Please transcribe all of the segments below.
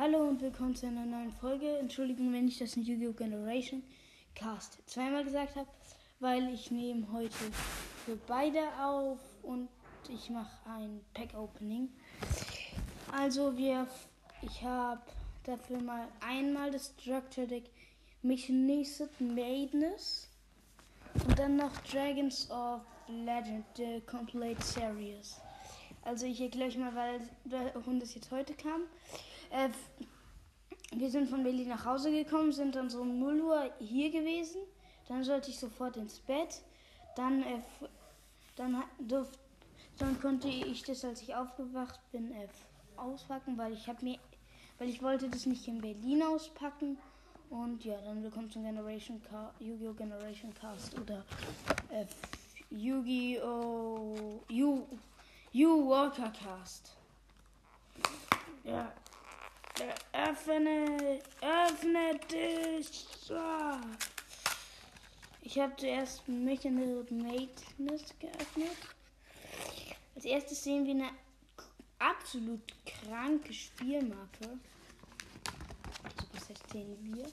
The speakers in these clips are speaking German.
Hallo und willkommen zu einer neuen Folge. Entschuldigung, wenn ich das in Yu-Gi-Oh! Generation Cast zweimal gesagt habe, weil ich nehme heute für beide auf und ich mache ein Pack-Opening. Also wir, ich habe dafür mal einmal das Structure Deck Missionised Madness und dann noch Dragons of Legend, the Complete Series. Also ich erkläre euch mal, weil warum das jetzt heute kam. Äh, wir sind von Berlin nach Hause gekommen, sind dann so um 0 Uhr hier gewesen. Dann sollte ich sofort ins Bett. Dann, äh, dann, durf, dann konnte ich das, als ich aufgewacht bin, äh, auspacken, weil ich habe mir, weil ich wollte das nicht in Berlin auspacken. Und ja, dann willkommen zum Generation Yu-Gi-Oh! Generation Cast oder äh, Yu-Gi-Oh! Yu, Yu Walker Cast. Ja. Öffne, öffne dich. Ich habe zuerst Mechanism Madness geöffnet. Als erstes sehen wir eine absolut kranke Spielmarke. Also was heißt sehen wir?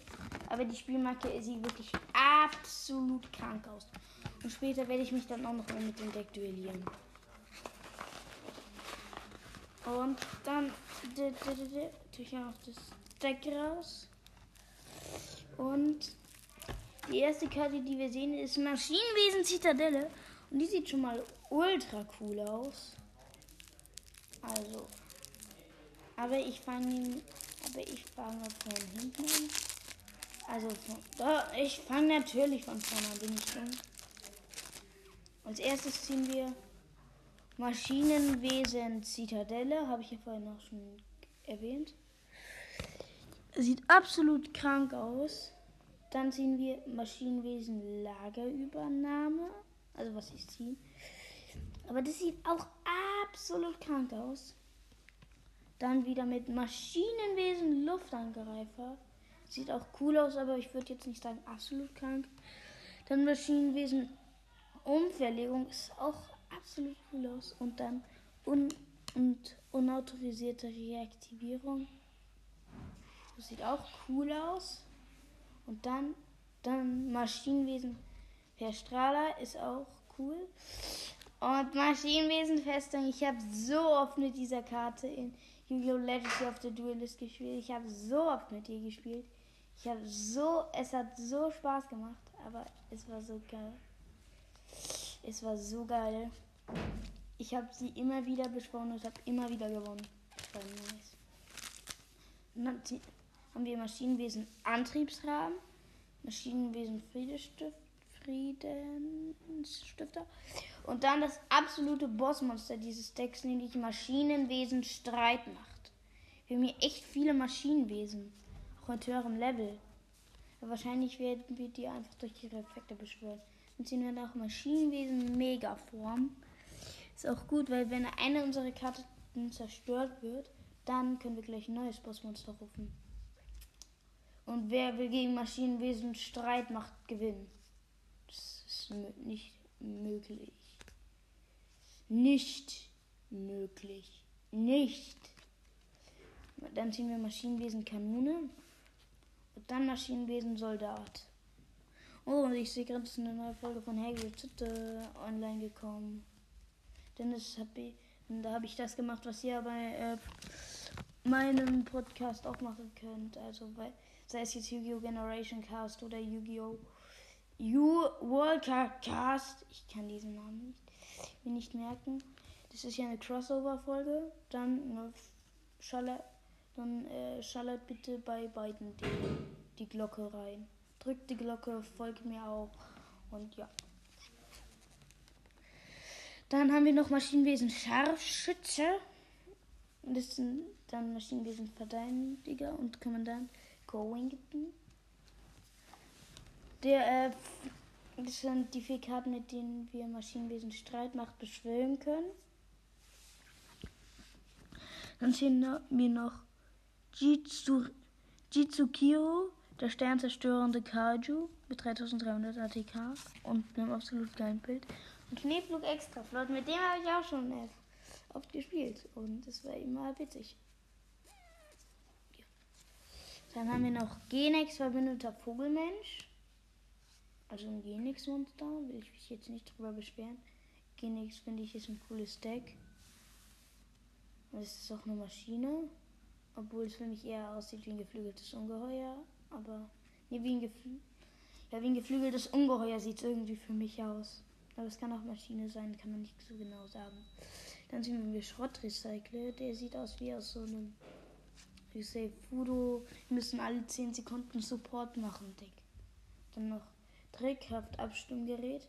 Aber die Spielmarke sieht wirklich absolut krank aus. Und später werde ich mich dann auch noch mal mit dem Deck duellieren. Und dann ich noch das Deck raus. Und die erste Karte, die wir sehen, ist Maschinenwesen Zitadelle. Und die sieht schon mal ultra cool aus. Also. Aber ich fange aber ich fange von hinten an. Also von, da, ich fange natürlich von vorne an, bin ich dumm. Als erstes ziehen wir Maschinenwesen Zitadelle, habe ich ja vorhin auch schon erwähnt. Sieht absolut krank aus. Dann ziehen wir Maschinenwesen Lagerübernahme. Also was ich ziehe. Aber das sieht auch absolut krank aus. Dann wieder mit Maschinenwesen Luftangreifer. Sieht auch cool aus, aber ich würde jetzt nicht sagen absolut krank. Dann Maschinenwesen Umverlegung ist auch absolut cool aus. Und dann un und unautorisierte Reaktivierung. Sieht auch cool aus. Und dann, dann Maschinenwesen per Strahler ist auch cool. Und Maschinenwesen Festung, ich habe so oft mit dieser Karte in Yu-Gi-Oh! Legacy of the Duelist gespielt. Ich habe so oft mit ihr gespielt. Ich habe so, es hat so Spaß gemacht, aber es war so geil. Es war so geil. Ich habe sie immer wieder beschworen und habe immer wieder gewonnen. Das war nice. Haben wir Maschinenwesen Antriebsrahmen, Maschinenwesen Friedestift, Friedensstifter und dann das absolute Bossmonster dieses Decks, nämlich Maschinenwesen Streitmacht. Wir haben hier echt viele Maschinenwesen, auch mit höherem Level. Aber wahrscheinlich werden wir die einfach durch ihre Effekte beschwören. Ziehen wir dann auch Maschinenwesen Megaform. Ist auch gut, weil wenn eine unserer Karten zerstört wird, dann können wir gleich ein neues Bossmonster rufen. Und wer will gegen Maschinenwesen Streitmacht gewinnen? Das ist nicht möglich. Nicht möglich. Nicht. Dann ziehen wir Maschinenwesen Kanone. Und dann Maschinenwesen Soldat. Oh, und ich sehe gerade, es eine neue Folge von Hagrid Zitte online gekommen. Denn das hab ich, da habe ich das gemacht, was ihr bei äh, meinem Podcast auch machen könnt. Also bei, sei es jetzt Yu-Gi-Oh! Generation Cast oder Yu-Gi-Oh! You Walker Cast. Ich kann diesen Namen nicht, mir nicht merken. Das ist ja eine Crossover-Folge. Dann schallert, dann äh, bitte bei beiden die, die Glocke rein. Drückt die Glocke, folgt mir auch. Und ja. Dann haben wir noch Maschinenwesen Scharfschütze. Das sind dann Maschinenwesen Verteidiger und Kommandant Cowington. Der, äh, das sind die vier Karten, mit denen wir Maschinenwesen Streitmacht beschwören können. Dann sehen wir noch Jitsu, Jitsukiro, der sternzerstörende Kaiju mit 3300 ATK und einem absolut geilen Bild. Und Schneeflug extra flott, mit dem habe ich auch schon oft gespielt und das war immer witzig. Dann haben wir noch Genex, verbündeter Vogelmensch. Also ein Genex-Monster, will ich mich jetzt nicht drüber beschweren. Genex finde ich ist ein cooles Deck. Es ist auch eine Maschine. Obwohl es für mich eher aussieht wie ein geflügeltes Ungeheuer. Aber nee, wie ein, Geflü ja, wie ein geflügeltes Ungeheuer sieht es irgendwie für mich aus. Aber es kann auch Maschine sein, kann man nicht so genau sagen. Dann sehen wir Schrottrecycle. Der sieht aus wie aus so einem wie say Fudo. Müssen alle 10 Sekunden Support machen, Dick. Dann noch Trickhaft Abstimmgerät.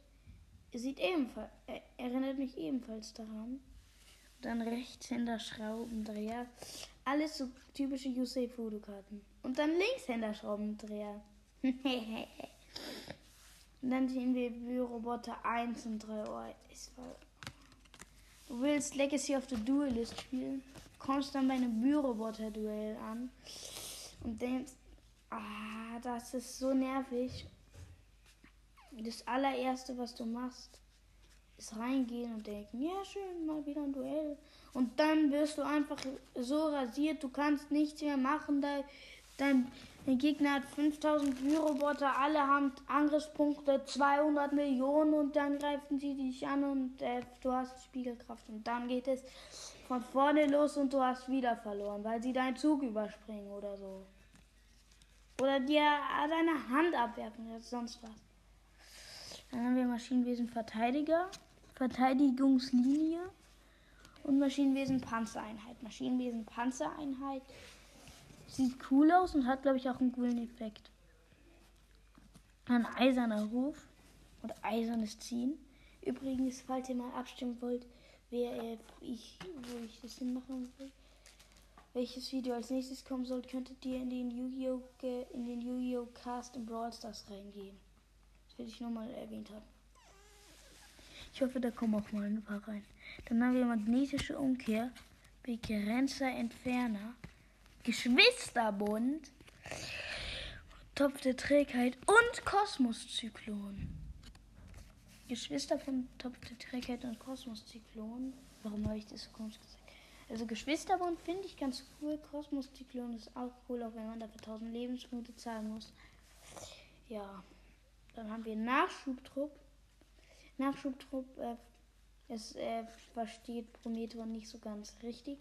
Sieht ebenfalls, er, erinnert mich ebenfalls daran. Dann Rechtshänder Schraubendreher. Alles so typische Yusei Fotokarten. Und dann Linkshänder Schraubendreher. und dann sehen wir Büroboter 1 und 3. Oh, du willst Legacy of the Duelist spielen? Kommst dann bei einem Büroboter-Duell an und denkst, ah, das ist so nervig. Das allererste, was du machst, ist reingehen und denken, ja schön, mal wieder ein Duell. Und dann wirst du einfach so rasiert, du kannst nichts mehr machen. Dein, dein, Gegner hat 5000 Büroboter, alle haben Angriffspunkte, 200 Millionen und dann greifen sie dich an und äh, du hast Spiegelkraft. Und dann geht es von vorne los und du hast wieder verloren, weil sie deinen Zug überspringen oder so. Oder dir deine Hand abwerfen oder sonst was. Dann haben wir Maschinenwesen Verteidiger. Verteidigungslinie und Maschinenwesen Panzereinheit. Maschinenwesen Panzereinheit sieht cool aus und hat, glaube ich, auch einen coolen Effekt. Ein eiserner Ruf und eisernes Ziehen. Übrigens, falls ihr mal abstimmen wollt, wer äh, ich, wo ich das hinmachen will, welches Video als nächstes kommen soll, könntet ihr in den Yu-Gi-Oh! in den Yu-Gi-Oh! Cast in Brawl Stars reingehen. Das will ich nur mal erwähnt haben. Ich hoffe, da kommen auch mal ein paar rein. Dann haben wir magnetische Umkehr, Begrenzer, Entferner, Geschwisterbund, Topf der Trägheit und Kosmoszyklon. Geschwisterbund, Topf der Trägheit und Kosmoszyklon. Warum habe ich das so komisch gesagt? Also Geschwisterbund finde ich ganz cool. Kosmoszyklon ist auch cool, auch wenn man dafür 1000 Lebenspunkte zahlen muss. Ja, dann haben wir Nachschubtrupp. Nachschubtrupp, äh, es äh, versteht Prometheus nicht so ganz richtig.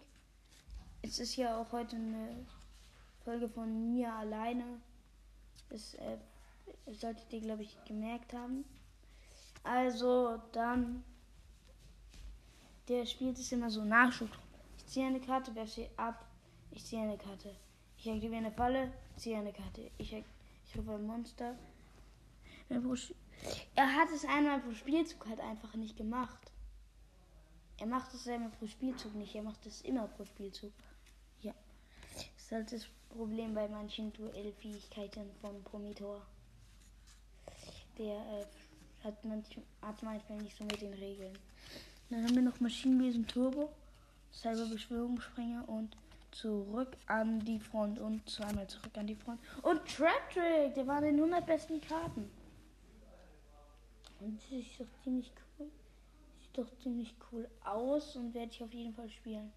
Es ist ja auch heute eine Folge von mir alleine. Das äh, solltet ihr, glaube ich, gemerkt haben. Also, dann. Der spielt es immer so Nachschubtrupp. Ich ziehe eine Karte, werfe ab. Ich ziehe eine Karte. Ich aktiviere eine Falle, ziehe eine Karte. Ich, ich rufe ein Monster. Er hat es einmal pro Spielzug halt einfach nicht gemacht. Er macht es einmal pro Spielzug nicht, er macht es immer pro Spielzug. Ja. Das ist halt das Problem bei manchen Duellfähigkeiten von Prometheus. Der äh, hat, manch, manchmal nicht so mit den Regeln. Dann haben wir noch Maschinenwesen Turbo, Cyber-Beschwörungsspringer und zurück an die Front und zweimal zurück an die Front. Und Trap Trick, der war in den 100 besten Karten. Und sieht doch ziemlich cool. Sieht doch ziemlich cool aus und werde ich auf jeden Fall spielen.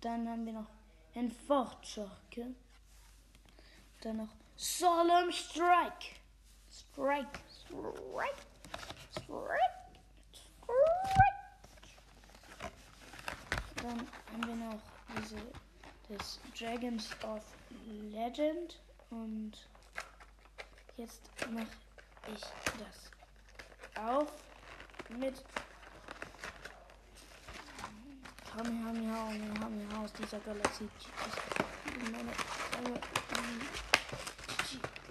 Dann haben wir noch ein Fortschocke. Dann noch Solemn Strike. Strike. Strike. Strike. Strike. Dann haben wir noch diese des Dragons of Legend und jetzt mache ich das auf mit Kamehameha aus dieser Galaxie. Meine, meine,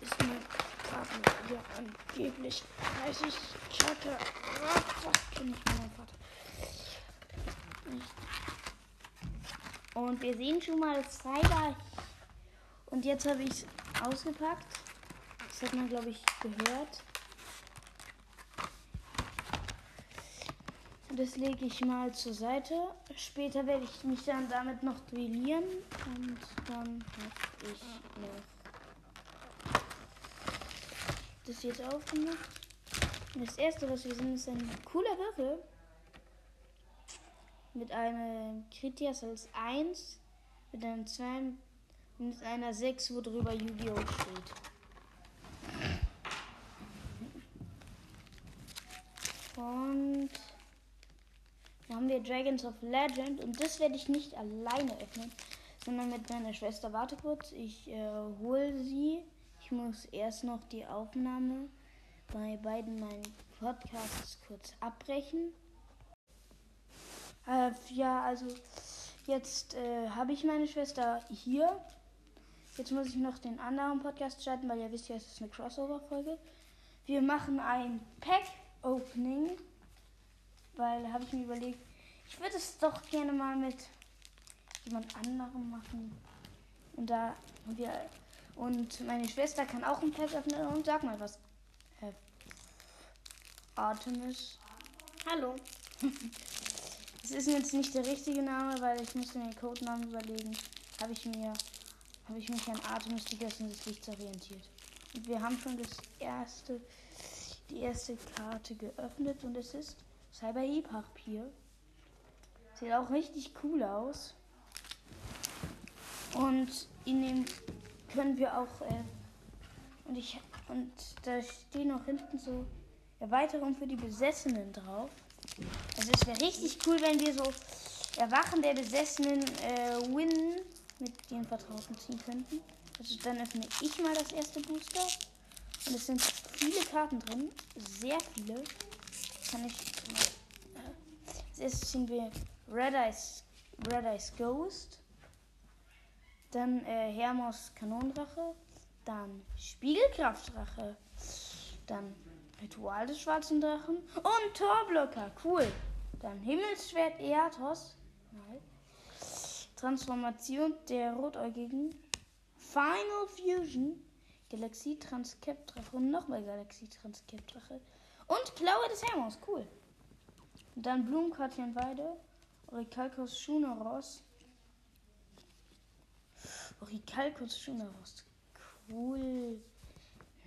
ist eine Karte, ja, angeblich 30 Chakra. Fast kenne ich meinen Vater. Und wir sehen schon mal Cyber. Und jetzt habe ich es ausgepackt. Das hat man, glaube ich, gehört. Das lege ich mal zur Seite. Später werde ich mich dann damit noch duellieren. Und dann habe ich noch das jetzt aufgemacht. Das erste, was wir sehen, ist ein cooler Würfel. Mit einem Kritias als 1. Mit einem 2 in einer 6, wo drüber Yu-Gi-Oh! steht. Und dann haben wir Dragons of Legend und das werde ich nicht alleine öffnen, sondern mit meiner Schwester. Warte kurz, ich äh, hole sie. Ich muss erst noch die Aufnahme bei beiden meinen Podcasts kurz abbrechen. Äh, ja, also jetzt äh, habe ich meine Schwester hier. Jetzt muss ich noch den anderen Podcast starten, weil ihr wisst ja, es ist eine Crossover-Folge. Wir machen ein Pack-Opening, weil habe ich mir überlegt, ich würde es doch gerne mal mit jemand anderem machen. Und da wir und meine Schwester kann auch ein Pack öffnen und sag mal was. Äh, Artemis. Hallo. Es ist jetzt nicht der richtige Name, weil ich musste den Codenamen überlegen. Habe ich mir, habe ich mich an Artemis die Göttin des Lichts orientiert. Und wir haben schon das erste, die erste Karte geöffnet und es ist Cyber E-Papier. Sieht auch richtig cool aus. Und in dem können wir auch äh, und ich und da stehen noch hinten so Erweiterung für die Besessenen drauf. Also es wäre richtig cool, wenn wir so Erwachen der Besessenen äh, Win mit den Vertrauten ziehen könnten. Also dann öffne ich mal das erste Booster. Und es sind viele Karten drin. Sehr viele. Kann ich mal. Äh, als erstes ziehen wir Red Eyes, Red Eyes Ghost. Dann äh, Hermos Kanondrache. Dann Spiegelkraftdrache. Dann Ritual des schwarzen Drachen. Und Torblocker. Cool. Dann Himmelsschwert Eatos. Nein. Transformation der Rotäugigen. Final Fusion. Galaxie Transkept-Drache und nochmal Galaxie Transkept-Drache. Und Klaue des Hermos. Cool. Und dann Blumenkartchen Weide. Orikalkos Schuneros. Orikalkos Schuneros. Cool.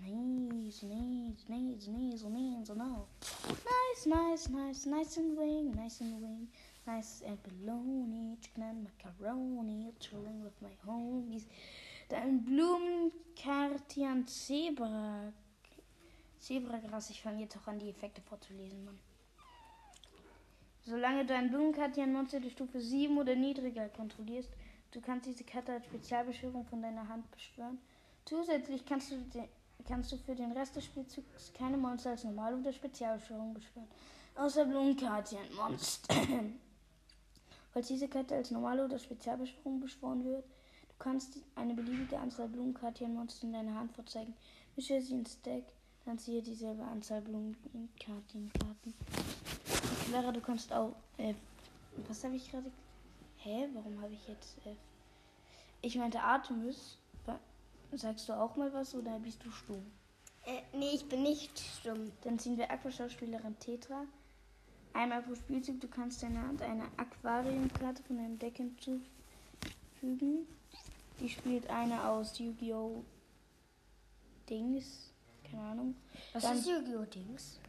Nice, nice, nice, nice, nice, no. Nice, nice, nice, nice and wing, nice and wing, nice and bologna, chicken and macaroni, chilling with my homies. Dann Blumenkartian Zebra. Zebragras, ich fange jetzt auch an, die Effekte vorzulesen, Mann. Solange du ein Blumenkartian-Monster der Stufe 7 oder niedriger kontrollierst, du kannst diese Karte als Spezialbeschwörung von deiner Hand beschwören. Zusätzlich kannst du den kannst du für den Rest des Spielzugs keine Monster als Normal- oder Spezialbeschwörung beschwören. Außer Blumenkartien-Monster. Falls diese Karte als normale oder Spezialbeschwörung beschworen wird, du kannst eine beliebige Anzahl Blumenkartien-Monster in deiner Hand vorzeigen. Mische sie ins Deck, dann ziehe dieselbe Anzahl Blumenkartien-Karten. Clara, du kannst auch. Äh, was habe ich gerade. Hä? Warum habe ich jetzt. Äh, ich meinte Artemis. Sagst du auch mal was oder bist du stumm? Äh, nee, ich bin nicht stumm. Dann ziehen wir Aquaschauspielerin Tetra. Einmal pro Spielzug, du kannst deiner Hand eine Aquariumkarte von deinem Deck hinzufügen. Die spielt eine aus Yu-Gi-Oh! Dings. Keine Ahnung. Was Dann- ist Yu-Gi-Oh! Dings?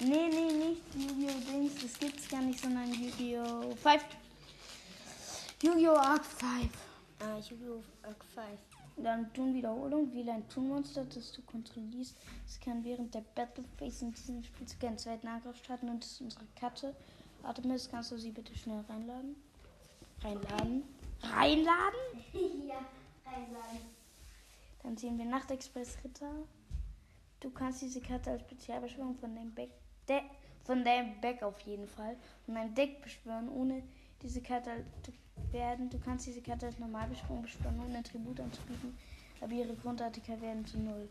Nee, nee, nicht Yu-Gi-Oh! Dings. Gar nicht, sondern Yu-Gi-Oh! 5. Yu-Gi-Oh! Arc 5. Ah, Yu-Gi-Oh! Arc 5. Dann Tun-Wiederholung, wähle ein Tun-Monster, das du kontrollierst. Es kann während der Battle Phase in diesem Spielzug einen zweiten Angriff starten und das ist unsere Karte. Artemis, kannst du sie bitte schnell reinladen? Reinladen? Reinladen? ja, reinladen. Dann sehen wir Nachtexpress Ritter. Du kannst diese Karte als Spezialbeschwörung von deinem Back, De von deinem Back auf jeden Fall, von deinem Deck beschwören, ohne diese Karte zu werden. Du kannst diese Karte als Normalbeschwörung beschwören, ohne Tribut anzubieten, aber ihre Grundartikel werden zu null.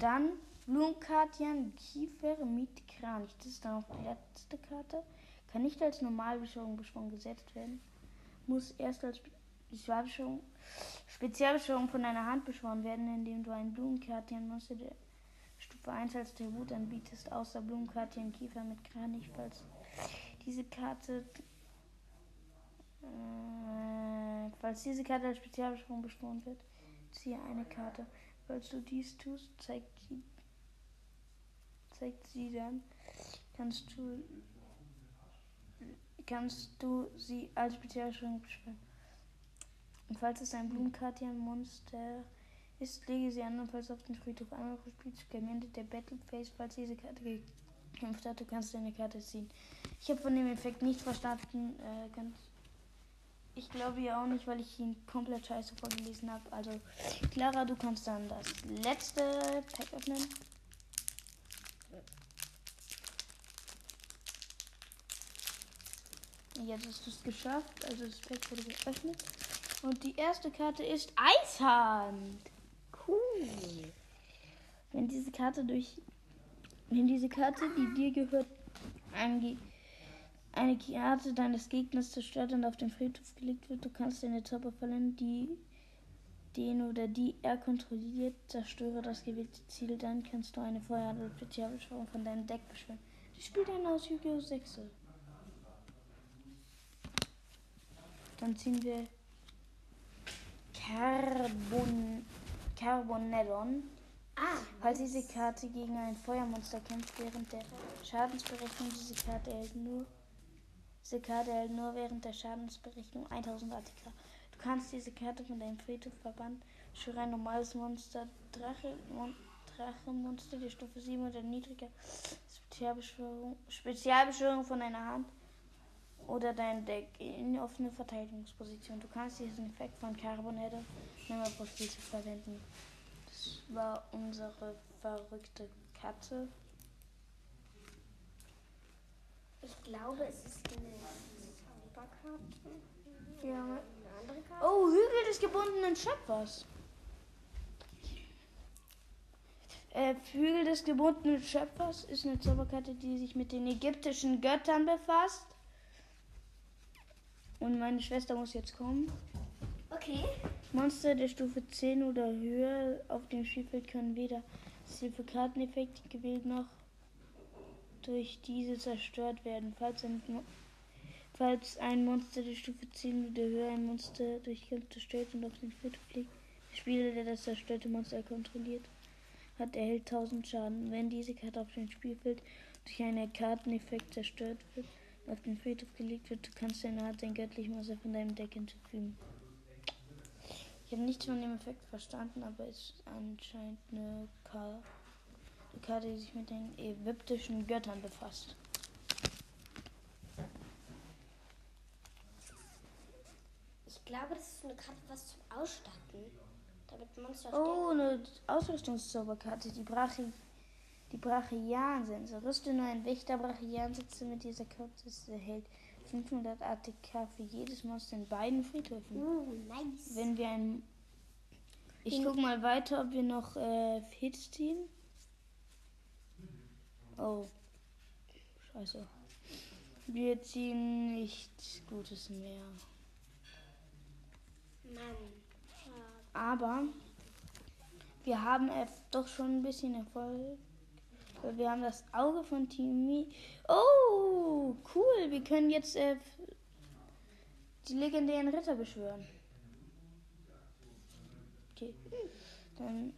Dann Blumenkartian Kiefer mit Kranich. Das ist dann auch die letzte Karte. Kann nicht als Normalbeschwörung beschworen gesetzt werden. Muss erst als Spezialbeschwörung, Spezialbeschwörung von deiner Hand beschworen werden, indem du ein Blumenkartian-Monster 1 als Tribut anbietest, außer Blumenkartian Kiefer mit Kranich, falls diese Karte äh, falls diese Karte als Spezialbeschwörung beschworen wird, ziehe eine Karte. Falls du dies tust, zeigt sie, zeigt sie dann, kannst du, kannst du sie als Spezialbeschwörung beschwören. Und falls es ein Blumenkartian-Monster ist, lege sie andernfalls auf den Friedhof einmal pro Spielzug am der Battle Phase. Falls diese Karte gekämpft hat, du kannst deine Karte ziehen. Ich habe von dem Effekt nicht verstanden. Äh, ganz ich glaube ja auch nicht, weil ich ihn komplett scheiße vorgelesen habe. Also, Clara, du kannst dann das letzte Pack öffnen. Jetzt hast du es geschafft. Also, das Pack wurde geöffnet. Und die erste Karte ist Eishand. Wenn diese Karte durch. Wenn diese Karte, die dir gehört, angeht eine Karte deines Gegners zerstört und auf den Friedhof gelegt wird, du kannst deine Zauber verlieren, die den oder die er kontrolliert, zerstöre das gewählte Ziel, dann kannst du eine Feuer- oder Spezialbeschwörung von deinem Deck beschwören. Die spielt dann aus Yu-Gi-Oh! 6. Dann ziehen wir Carbon Carbonellon. Ah, Falls diese Karte gegen ein Feuermonster kämpft, während der Schadensberechnung diese Karte erhält nur diese Karte erhält nur während der Schadensberechnung 1000 ATK. Du kannst diese Karte von deinem Friedhof verbannen. Schwöre ein normales Monster, Drache, Mon Drachenmonster der Stufe 7 oder niedriger. Spezialbeschwörung, Spezialbeschwörung von deiner Hand oder dein Deck in offene Verteidigungsposition. Du kannst diesen Effekt von Carbonette nimmer pro Spielzug verwenden. Das war unsere verrückte Katze. ich glaube, es ist eine Zauberkarte. Ja. Eine andere Karte. Oh, Hügel des gebundenen Schöpfers. Äh, Hügel des gebundenen Schöpfers ist eine Zauberkarte, die sich mit den ägyptischen Göttern befasst. Und meine Schwester muss jetzt kommen. Okay. Monster der Stufe 10 oder höher auf dem Spielfeld können weder das Hilfe-Karteneffekt gewählt noch durch diese zerstört werden. Falls ein, falls ein Monster der Stufe 10 oder höher ein Monster durch Kampf zerstört und auf den Friedhof liegt, der Spieler, der das zerstörte Monster kontrolliert, hat erhält 1000 Schaden. Wenn diese Karte auf dem Spielfeld durch einen Karteneffekt zerstört wird und auf den Friedhof gelegt wird, du kannst deine Art ein göttlichen Monster von deinem Deck hinzufügen. Ich habe nichts von dem Effekt verstanden, aber es ist anscheinend eine Karte. Die Karte, die sich mit den ägyptischen Göttern befasst. Ich glaube, das ist eine Karte, was zum Ausstatten. Damit Monster Oh, eine Ausrüstungszauberkarte, die Brachi die Brachiansensor. Rüste nur ein Wächter Brachiansitze mit dieser Karte. Es erhält 500 ATK für jedes Monster in beiden Friedhöfen. Uh, nice. Wenn wir ein. Ich guck mal weiter, ob wir noch äh, Hits ziehen. Oh. Scheiße. Wir ziehen nichts Gutes mehr. Mann. Aber wir haben doch schon ein bisschen Erfolg. Wir haben das Auge von Timmy. Oh, cool. Wir können jetzt äh, die legendären Ritter beschwören. Okay. Dann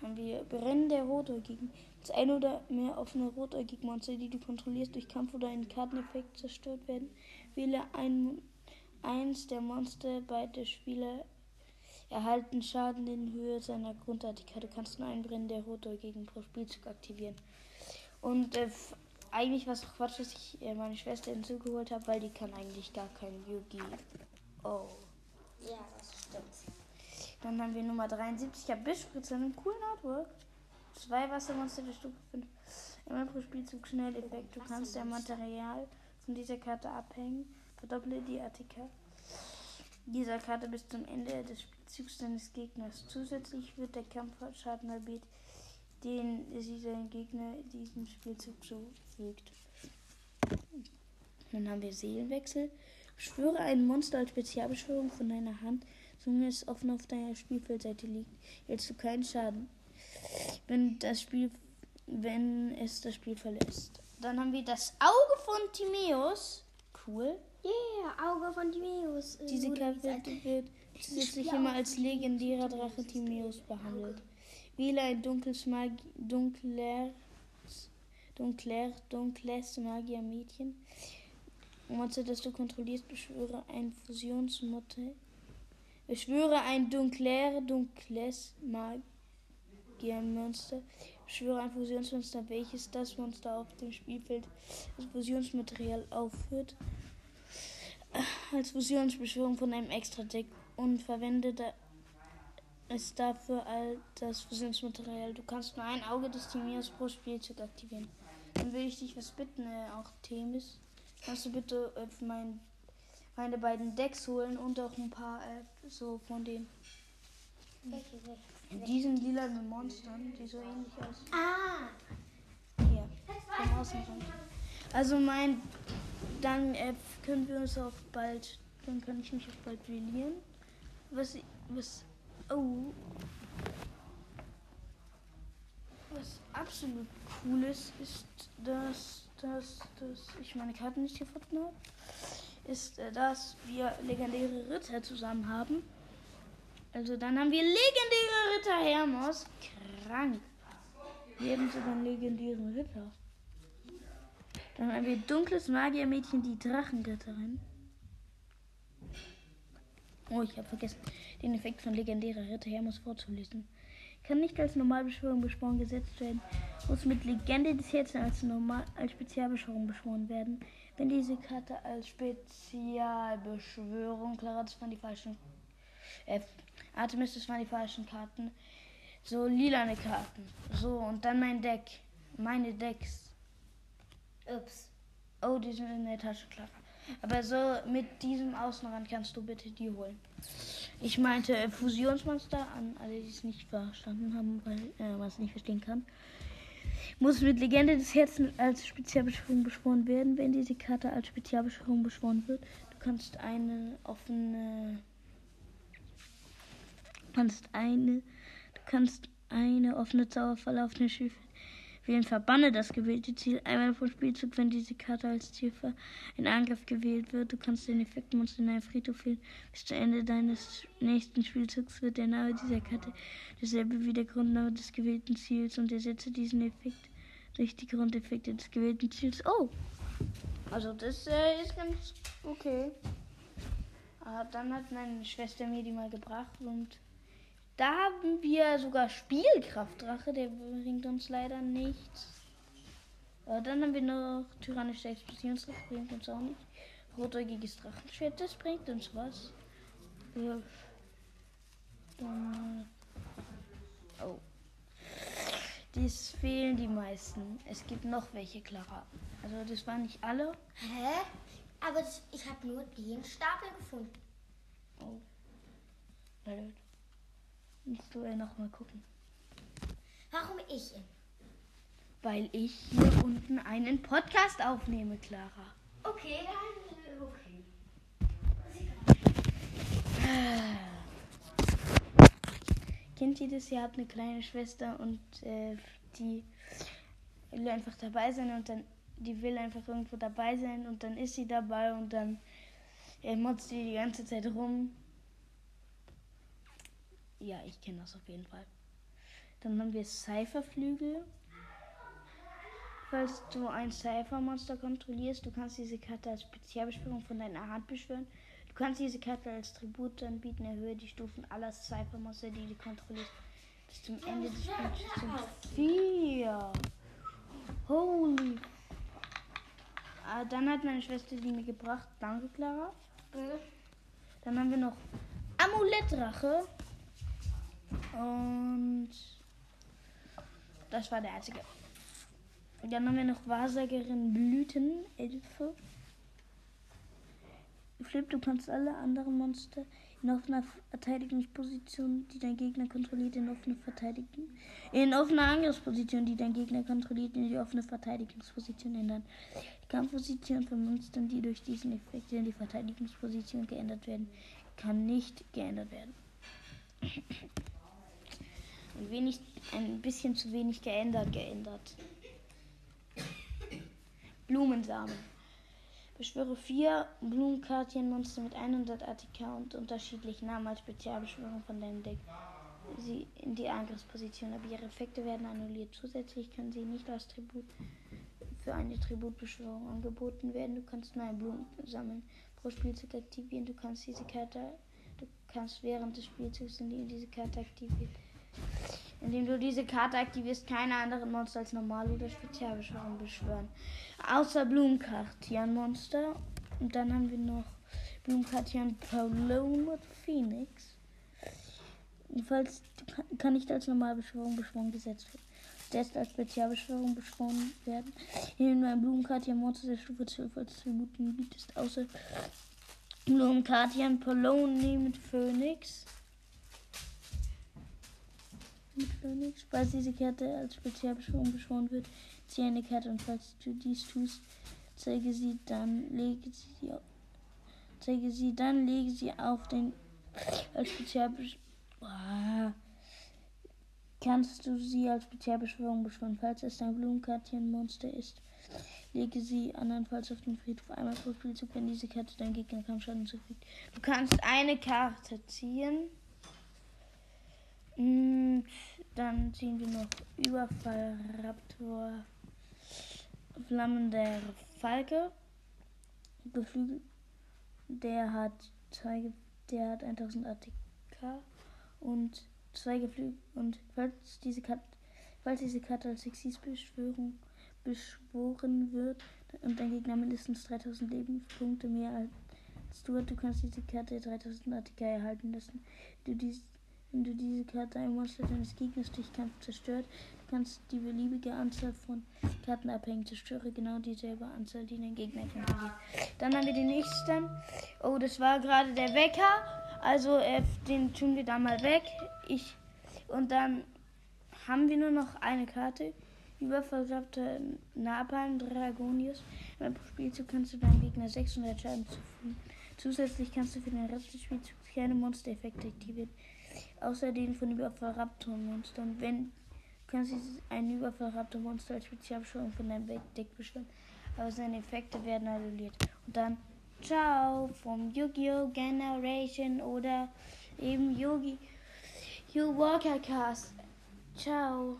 haben wir brennende Rotäugigen. Das ein oder mehr offene rotäugige Monster, die du kontrollierst, durch Kampf oder einen Karteneffekt zerstört werden. Wähle ein, eins der Monster. Beide Spieler erhalten Schaden in Höhe seiner Grundartigkeit. Du kannst nur einen brennenden rotäugigen pro Spielzug aktivieren. Und äh, eigentlich was Quatsch, dass ich äh, meine Schwester hinzugeholt habe, weil die kann eigentlich gar kein Yu-Gi-Oh! Ja, das stimmt. Dann haben wir Nummer 73, ja, Bischspritzer, einen coolen Artwork. Zwei Wassermonster der Stufe 5. Immer pro Spielzug Schnelleffekt. Du kannst dein Material von dieser Karte abhängen. Verdopple die ATK dieser Karte bis zum Ende des Spielzugs deines Gegners. Zusätzlich wird der Kampfschaden halbiert, den sie dein Gegner in diesem Spielzug zufügt. Dann haben wir Seelenwechsel. Beschwöre ein Monster als Spezialbeschwörung von deiner Hand, solange es offen auf deiner Spielfeldseite liegt. Hältst du keinen Schaden, wenn das Spiel, wenn es das Spiel verlässt. Dann haben wir das Auge von Timaeus. Cool. Yeah, Auge von Timeus. Äh, Diese Karte gesagt. Wird zusätzlich immer als legendärer Drache Timaeus behandelt. Wähle ein dunkles Mag dunkler, dunkler, dunkles Magiermädchen. Monster, das du kontrollierst, beschwöre ein Fusionsmonster Beschwöre ein dunkler, dunkles Magiermonster. Beschwöre ein Fusionsmonster, welches das Monster auf dem Spielfeld das Fusionsmaterial aufführt. Als Fusionsbeschwörung von einem Extra-Deck und verwende da es dafür all das Fusionsmaterial. Du kannst nur ein Auge des Teamiers pro Spielzug aktivieren. Dann will ich dich was bitten, äh, auch Themis. Kannst du bitte äh, mein, meine beiden Decks holen und auch ein paar äh, so von den Welche, diesen lilanen Monstern, die so ähnlich aussehen. Ah! Hier, vom Außenrand. Also mein, dann äh, können wir uns auch bald, dann kann ich mich auch bald duellieren. Was, was, oh. Was absolut cool ist, ist, dass, dass, dass ich meine Karten nicht gefunden habe, ist, äh, dass wir legendäre Ritter zusammen haben. Also dann haben wir legendäre Ritter Hermos. Krank. Wir haben sogar einen legendären Ritter. Dann haben wir dunkles Magiermädchen, die Drachenritterin. Oh, ich habe vergessen, den Effekt von legendärer Ritter Hermos vorzulesen. Kann nicht als Normalbeschwörung beschworen gesetzt werden, muss mit Legende des Herzens als, normal, als Spezialbeschwörung beschworen werden. Wenn diese Karte als Spezialbeschwörung, klar, das waren die falschen, äh, Artemis, das waren die falschen Karten. So lilane Karten. So, und dann mein Deck. Meine Decks. Ups. Oh, die sind in der Tasche, klar. Aber so mit diesem Außenrand kannst du bitte die holen. Ich meinte äh, Fusionsmonster an alle, die es nicht verstanden haben, weil äh, man es nicht verstehen kann. Muss mit Legende des Herzens als Spezialbeschwörung beschworen werden. Wenn diese Karte als Spezialbeschwörung beschworen wird, du kannst eine offene. Kannst eine. Du kannst eine offene Zauberfalle auf den Schiff wählen. Verbanne das gewählte Ziel einmal pro Spielzug, wenn diese Karte als Ziel für einen Angriff gewählt wird. Du kannst den Effektmonster in einen Friedhof wählen. Bis zu Ende deines nächsten Spielzugs wird der Name dieser Karte derselbe wie der Grundname des gewählten Ziels und ersetze diesen Effekt durch die Grundeffekte des gewählten Ziels. Oh! Also das äh, ist ganz okay. Aber dann hat meine Schwester mir die mal gebracht und da haben wir sogar Spielkraftdrache, der bringt uns leider nichts. Aber dann haben wir noch tyrannische Explosionsdrache, bringt uns auch nicht. Rotäugiges Drachenschwert, das bringt uns was. Dann, oh. Dies fehlen die meisten. Es gibt noch welche, Clara. Also das waren nicht alle. Hä? Aber das, ich habe nur den Stapel gefunden. Oh. Blöd. Musst du ja noch mal gucken. Warum ich? Weil ich hier unten einen Podcast aufnehme, Clara. Okay, dann okay. Kennt ihr das? Ihr habt eine kleine Schwester und äh, die will einfach dabei sein und dann die will einfach irgendwo dabei sein und dann ist sie dabei und dann äh, motzt sie die ganze Zeit rum. Ja, ich kenne das auf jeden Fall. Dann haben wir Cypherflügel. Falls du ein Cypher-Monster kontrollierst, du kannst diese Karte als Spezialbeschwörung von deiner Hand beschwören. Du kannst diese Karte als Tribut anbieten, erhöhe die Stufen aller Cypher-Monster, die du kontrollierst. Bis zum Ende des Spiels sind vier. Holy. Ah, dann hat meine Schwester die mir gebracht. Danke, Clara. Dann haben wir noch Amulettdrache. Und das war der einzige. Und dann haben wir noch Wahrsagerin Blütenelfe. Flip, du kannst alle anderen Monster in offener Verteidigungsposition, die dein Gegner kontrolliert, in offene Verteidigung. In offener Angriffsposition, die dein Gegner kontrolliert, in die offene Verteidigungsposition ändern. Die Kampfposition von Monstern, die durch diesen Effekt in die Verteidigungsposition geändert werden, kann nicht geändert werden. Ein wenig, ein bisschen zu wenig geändert, geändert. Blumensamen. Beschwöre vier Blumenkartchenmonster mit 100 ATK und unterschiedlichen Namen als Spezialbeschwörung von deinem Deck. Sie in die Angriffsposition, aber ihre Effekte werden annulliert. Zusätzlich können sie nicht als Tribut für eine Tributbeschwörung angeboten werden. Du kannst neue Blumen sammeln. Pro Spielzug aktivieren. Du kannst diese Karte Du kannst während des Spielzugs, indem diese Karte aktiviert, indem du diese Karte aktivierst, keine anderen Monster als Normal- oder Spezialbeschwörung beschwören. Außer Blumenkartian-Monster. Und dann haben wir noch Blumenkartian Paloma Phoenix. Jedenfalls kann nicht als Normalbeschwörung beschworen gesetzt werden. Der ist als Spezialbeschwörung beschworen werden. Hier in meinem Blumenkartian-Monster der Stufe 12 als Tributen gibt ist außer Blumenkartian Polone mit Phoenix. Phoenix. Falls diese Karte als Spezialbeschwörung beschworen wird, ziehe eine Karte und falls du dies tust, zeige sie dann, lege sie auf, zeige sie dann, lege sie auf den als Spezialbeschwörung. Kannst du sie als Spezialbeschwörung beschwören, falls es ein Blumenkartenmonster ist? Lege sie andernfalls auf den Friedhof einmal pro Spielzug, wenn diese Karte deinem Gegner Kampfschaden zufügt. Du kannst eine Karte ziehen. Und dann ziehen wir noch Überfall Raptor Flammender Falke. Geflügel. Der hat zwei, der hat 1000 ATK und zwei Geflügel. Und falls diese Karte, falls diese Karte als Exis-Beschwörung beschworen wird und dein Gegner mindestens 3000 Lebenspunkte mehr als du hast, du kannst diese Karte 3000 ATK erhalten lassen. Du dies, wenn du diese Karte ein Monster deines Gegners durch Kampf zerstört, du die beliebige Anzahl von Karten abhängen. Zerstöre genau dieselbe Anzahl, die dein Gegner kontrolliert. Dann haben wir den nächsten. Oh, das war gerade der Wecker. Also äh, den tun wir da mal weg. Ich und dann haben wir nur noch eine Karte. Überversammte Napalm Dragonius. Beim Spielzug kannst du deinem Gegner 600 Schaden zufügen. Zusätzlich kannst du für den Rest des Spielzugs keine Monstereffekte aktivieren. Außerdem von Überfallraptor-Monstern. Wenn kannst du ein Überfallraptor-Monster als Spezialbeschwörung von deinem Deck beschwören, aber seine Effekte werden annulliert. Und dann Ciao vom Yu-Gi-Oh! Generation oder eben Yugi Yu Walker Cast. Ciao.